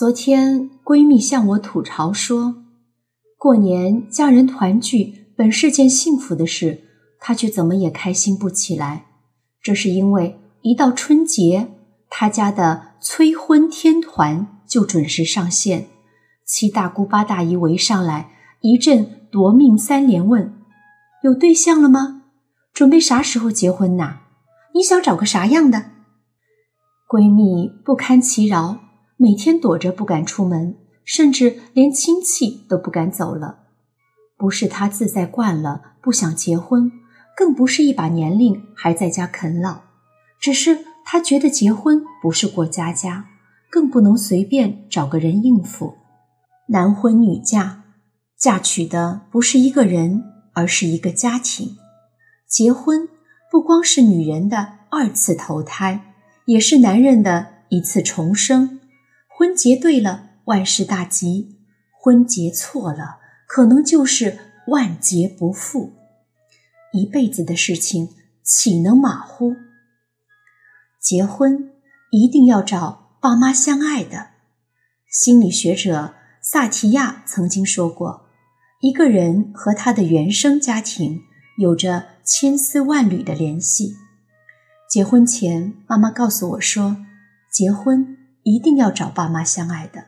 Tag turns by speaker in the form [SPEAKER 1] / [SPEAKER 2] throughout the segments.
[SPEAKER 1] 昨天闺蜜向我吐槽说，过年家人团聚本是件幸福的事，她却怎么也开心不起来。这是因为一到春节，她家的催婚天团就准时上线，七大姑八大姨围上来，一阵夺命三连问：有对象了吗？准备啥时候结婚呐？你想找个啥样的？闺蜜不堪其扰。每天躲着不敢出门，甚至连亲戚都不敢走了。不是他自在惯了不想结婚，更不是一把年龄还在家啃老，只是他觉得结婚不是过家家，更不能随便找个人应付。男婚女嫁，嫁娶的不是一个人，而是一个家庭。结婚不光是女人的二次投胎，也是男人的一次重生。婚结对了，万事大吉；婚结错了，可能就是万劫不复。一辈子的事情，岂能马虎？结婚一定要找爸妈相爱的。心理学者萨提亚曾经说过：“一个人和他的原生家庭有着千丝万缕的联系。”结婚前，妈妈告诉我说：“结婚。”一定要找爸妈相爱的。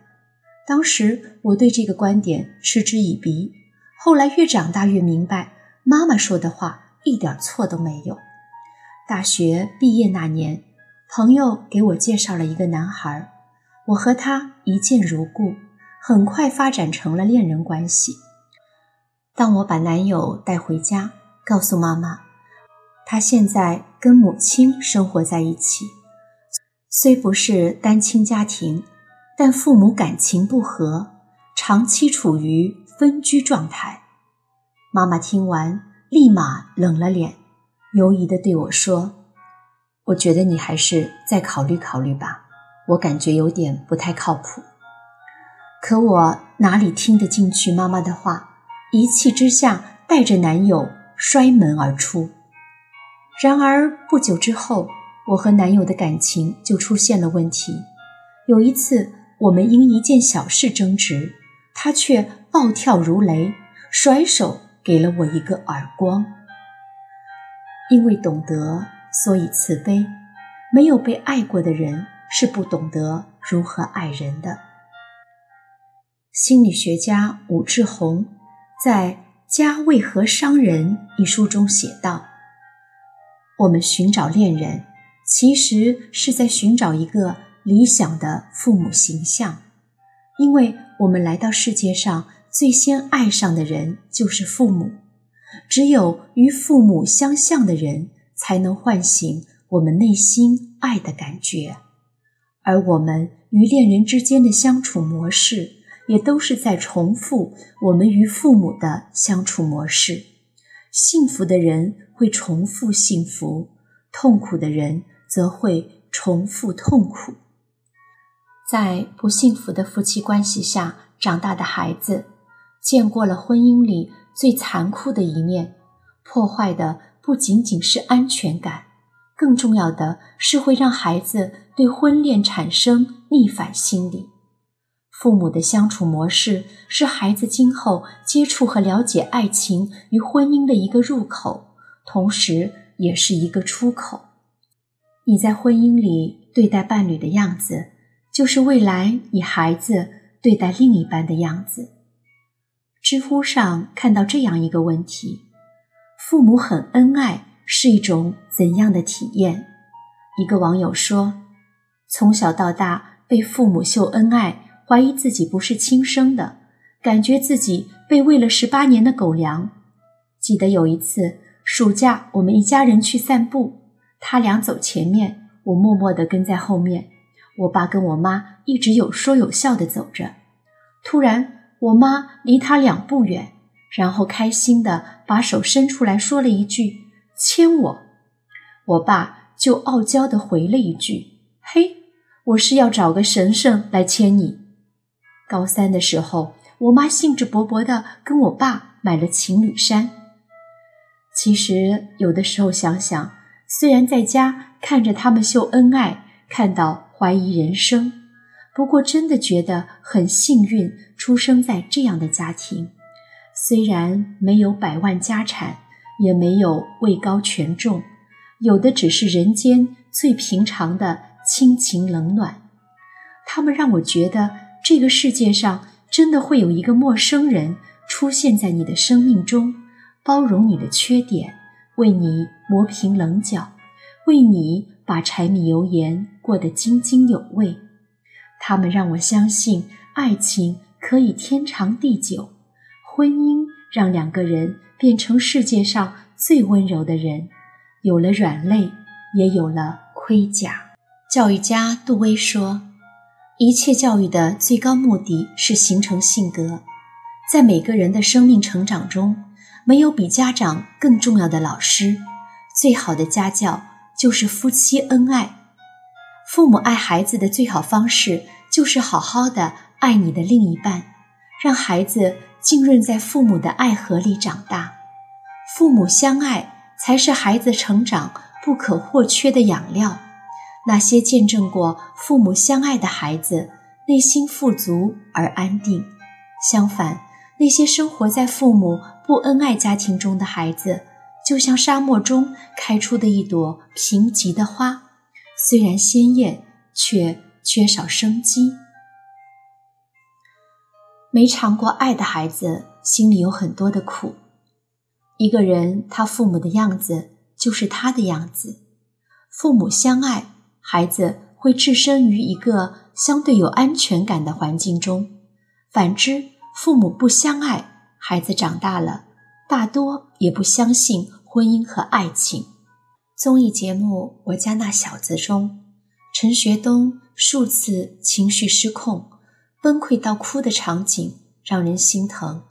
[SPEAKER 1] 当时我对这个观点嗤之以鼻，后来越长大越明白，妈妈说的话一点错都没有。大学毕业那年，朋友给我介绍了一个男孩，我和他一见如故，很快发展成了恋人关系。当我把男友带回家，告诉妈妈，他现在跟母亲生活在一起。虽不是单亲家庭，但父母感情不和，长期处于分居状态。妈妈听完，立马冷了脸，犹疑地对我说：“我觉得你还是再考虑考虑吧，我感觉有点不太靠谱。”可我哪里听得进去妈妈的话，一气之下带着男友摔门而出。然而不久之后。我和男友的感情就出现了问题。有一次，我们因一件小事争执，他却暴跳如雷，甩手给了我一个耳光。因为懂得，所以慈悲。没有被爱过的人是不懂得如何爱人的。心理学家武志红在《家为何伤人》一书中写道：“我们寻找恋人。”其实是在寻找一个理想的父母形象，因为我们来到世界上最先爱上的人就是父母，只有与父母相像的人才能唤醒我们内心爱的感觉，而我们与恋人之间的相处模式，也都是在重复我们与父母的相处模式。幸福的人会重复幸福，痛苦的人。则会重复痛苦，在不幸福的夫妻关系下长大的孩子，见过了婚姻里最残酷的一面，破坏的不仅仅是安全感，更重要的是会让孩子对婚恋产生逆反心理。父母的相处模式是孩子今后接触和了解爱情与婚姻的一个入口，同时也是一个出口。你在婚姻里对待伴侣的样子，就是未来你孩子对待另一半的样子。知乎上看到这样一个问题：父母很恩爱是一种怎样的体验？一个网友说：“从小到大被父母秀恩爱，怀疑自己不是亲生的，感觉自己被喂了十八年的狗粮。记得有一次暑假，我们一家人去散步。”他俩走前面，我默默地跟在后面。我爸跟我妈一直有说有笑地走着。突然，我妈离他两步远，然后开心地把手伸出来说了一句：“牵我。”我爸就傲娇地回了一句：“嘿，我是要找个神圣来牵你。”高三的时候，我妈兴致勃勃地跟我爸买了情侣衫。其实，有的时候想想。虽然在家看着他们秀恩爱，看到怀疑人生，不过真的觉得很幸运，出生在这样的家庭。虽然没有百万家产，也没有位高权重，有的只是人间最平常的亲情冷暖。他们让我觉得，这个世界上真的会有一个陌生人出现在你的生命中，包容你的缺点，为你磨平棱角，为你把柴米油盐过得津津有味。他们让我相信，爱情可以天长地久。婚姻让两个人变成世界上最温柔的人，有了软肋，也有了盔甲。教育家杜威说：“一切教育的最高目的是形成性格。在每个人的生命成长中，没有比家长更重要的老师。最好的家教就是夫妻恩爱。父母爱孩子的最好方式，就是好好的爱你的另一半，让孩子。”浸润在父母的爱河里长大，父母相爱才是孩子成长不可或缺的养料。那些见证过父母相爱的孩子，内心富足而安定；相反，那些生活在父母不恩爱家庭中的孩子，就像沙漠中开出的一朵贫瘠的花，虽然鲜艳，却缺少生机。没尝过爱的孩子心里有很多的苦。一个人他父母的样子就是他的样子。父母相爱，孩子会置身于一个相对有安全感的环境中；反之，父母不相爱，孩子长大了大多也不相信婚姻和爱情。综艺节目《我家那小子》中，陈学冬数次情绪失控。崩溃到哭的场景让人心疼。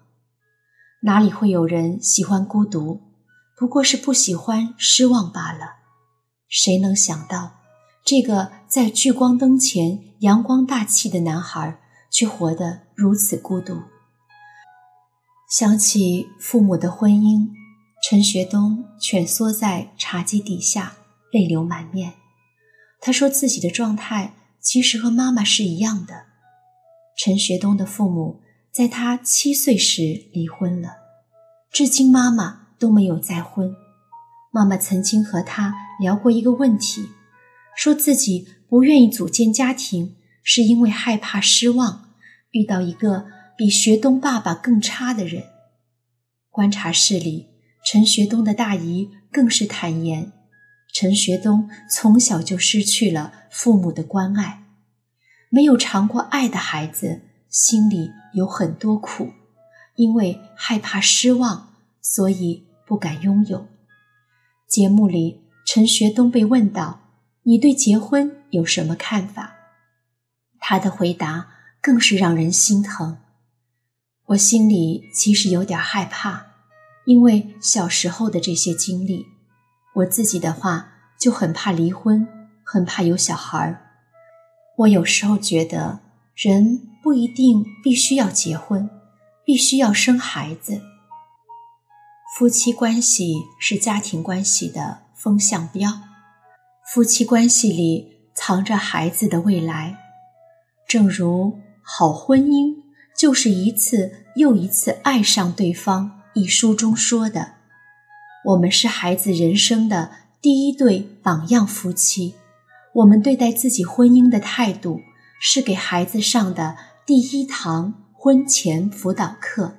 [SPEAKER 1] 哪里会有人喜欢孤独？不过是不喜欢失望罢了。谁能想到，这个在聚光灯前阳光大气的男孩，却活得如此孤独？想起父母的婚姻，陈学冬蜷缩在茶几底下，泪流满面。他说自己的状态其实和妈妈是一样的。陈学冬的父母在他七岁时离婚了，至今妈妈都没有再婚。妈妈曾经和他聊过一个问题，说自己不愿意组建家庭，是因为害怕失望，遇到一个比学冬爸爸更差的人。观察室里，陈学冬的大姨更是坦言，陈学冬从小就失去了父母的关爱。没有尝过爱的孩子心里有很多苦，因为害怕失望，所以不敢拥有。节目里，陈学冬被问到：“你对结婚有什么看法？”他的回答更是让人心疼。我心里其实有点害怕，因为小时候的这些经历，我自己的话就很怕离婚，很怕有小孩儿。我有时候觉得，人不一定必须要结婚，必须要生孩子。夫妻关系是家庭关系的风向标，夫妻关系里藏着孩子的未来。正如《好婚姻就是一次又一次爱上对方》一书中说的：“我们是孩子人生的第一对榜样夫妻。”我们对待自己婚姻的态度，是给孩子上的第一堂婚前辅导课。《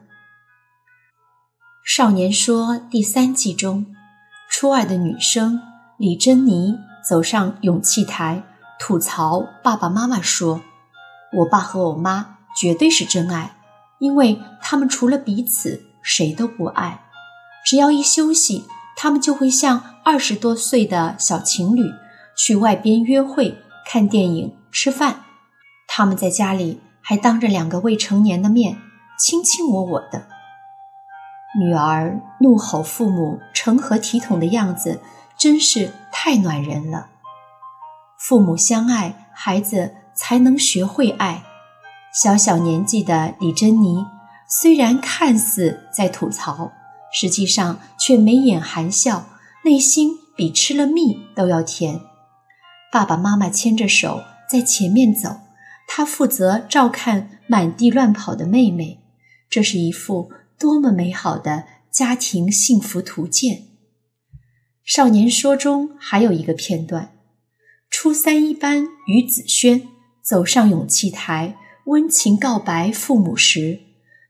[SPEAKER 1] 少年说》第三季中，初二的女生李珍妮走上勇气台，吐槽爸爸妈妈说：“我爸和我妈绝对是真爱，因为他们除了彼此，谁都不爱。只要一休息，他们就会像二十多岁的小情侣。”去外边约会、看电影、吃饭，他们在家里还当着两个未成年的面卿卿我我的。女儿怒吼父母成何体统的样子，真是太暖人了。父母相爱，孩子才能学会爱。小小年纪的李珍妮，虽然看似在吐槽，实际上却眉眼含笑，内心比吃了蜜都要甜。爸爸妈妈牵着手在前面走，他负责照看满地乱跑的妹妹。这是一幅多么美好的家庭幸福图鉴！少年说中还有一个片段：初三一班于子轩走上勇气台，温情告白父母时，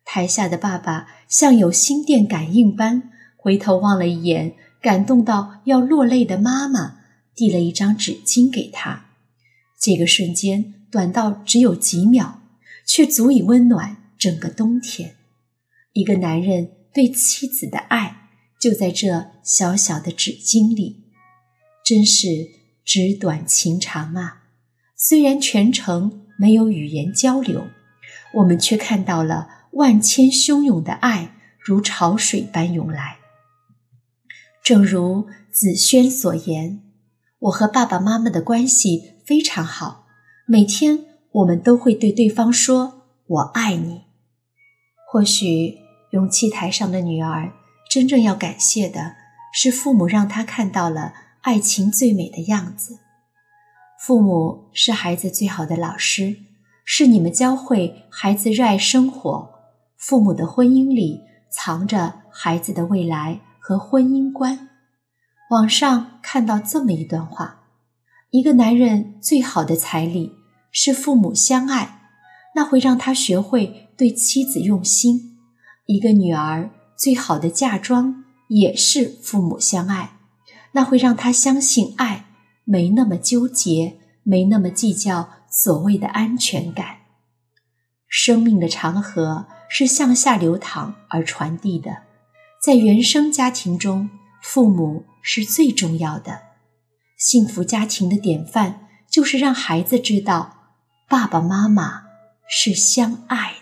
[SPEAKER 1] 台下的爸爸像有心电感应般回头望了一眼，感动到要落泪的妈妈，递了一张纸巾给他。这个瞬间短到只有几秒，却足以温暖。整个冬天，一个男人对妻子的爱就在这小小的纸巾里，真是纸短情长啊！虽然全程没有语言交流，我们却看到了万千汹涌的爱如潮水般涌来。正如子轩所言，我和爸爸妈妈的关系非常好，每天我们都会对对方说“我爱你”。或许勇气台上的女儿真正要感谢的是父母，让她看到了爱情最美的样子。父母是孩子最好的老师，是你们教会孩子热爱生活。父母的婚姻里藏着孩子的未来和婚姻观。网上看到这么一段话：一个男人最好的彩礼是父母相爱。那会让他学会对妻子用心。一个女儿最好的嫁妆也是父母相爱，那会让她相信爱，没那么纠结，没那么计较所谓的安全感。生命的长河是向下流淌而传递的，在原生家庭中，父母是最重要的。幸福家庭的典范就是让孩子知道爸爸妈妈。是相爱的。